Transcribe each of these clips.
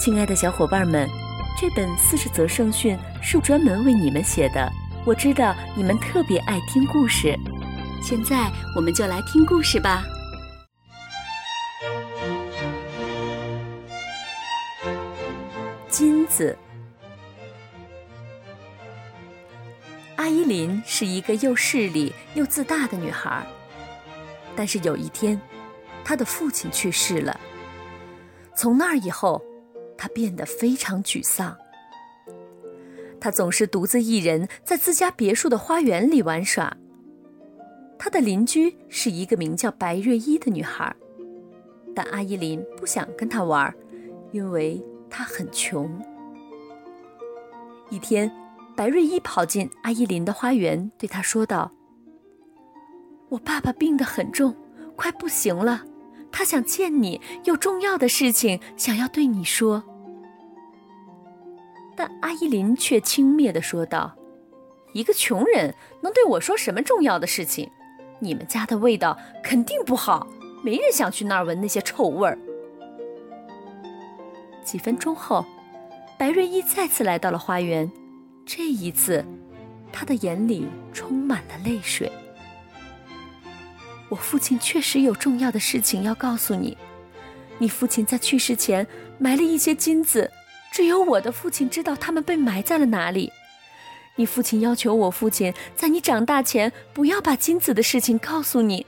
亲爱的小伙伴们，这本四十则圣训是专门为你们写的。我知道你们特别爱听故事，现在我们就来听故事吧。金子，阿依林是一个又势利又自大的女孩，但是有一天，她的父亲去世了。从那以后。他变得非常沮丧。他总是独自一人在自家别墅的花园里玩耍。他的邻居是一个名叫白瑞依的女孩，但阿依林不想跟他玩，因为她很穷。一天，白瑞依跑进阿依林的花园，对她说道：“我爸爸病得很重，快不行了，他想见你，有重要的事情想要对你说。”但阿依林却轻蔑地说道：“一个穷人能对我说什么重要的事情？你们家的味道肯定不好，没人想去那儿闻那些臭味儿。”几分钟后，白瑞依再次来到了花园，这一次，他的眼里充满了泪水。我父亲确实有重要的事情要告诉你。你父亲在去世前埋了一些金子。只有我的父亲知道他们被埋在了哪里。你父亲要求我父亲在你长大前不要把金子的事情告诉你，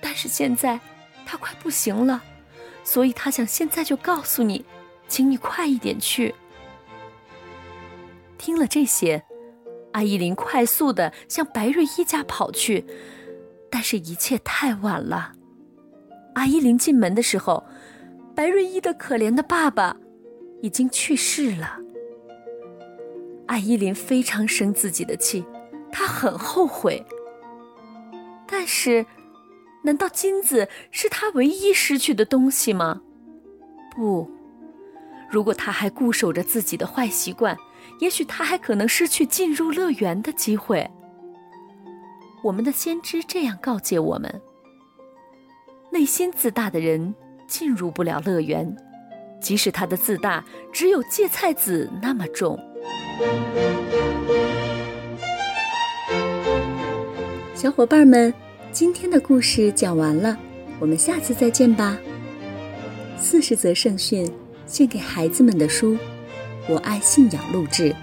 但是现在他快不行了，所以他想现在就告诉你，请你快一点去。听了这些，阿依林快速的向白瑞依家跑去，但是一切太晚了。阿依林进门的时候，白瑞依的可怜的爸爸。已经去世了。艾依林非常生自己的气，她很后悔。但是，难道金子是她唯一失去的东西吗？不，如果她还固守着自己的坏习惯，也许她还可能失去进入乐园的机会。我们的先知这样告诫我们：内心自大的人进入不了乐园。即使他的自大只有芥菜籽那么重。小伙伴们，今天的故事讲完了，我们下次再见吧。四十则圣训，献给孩子们的书，我爱信仰录制。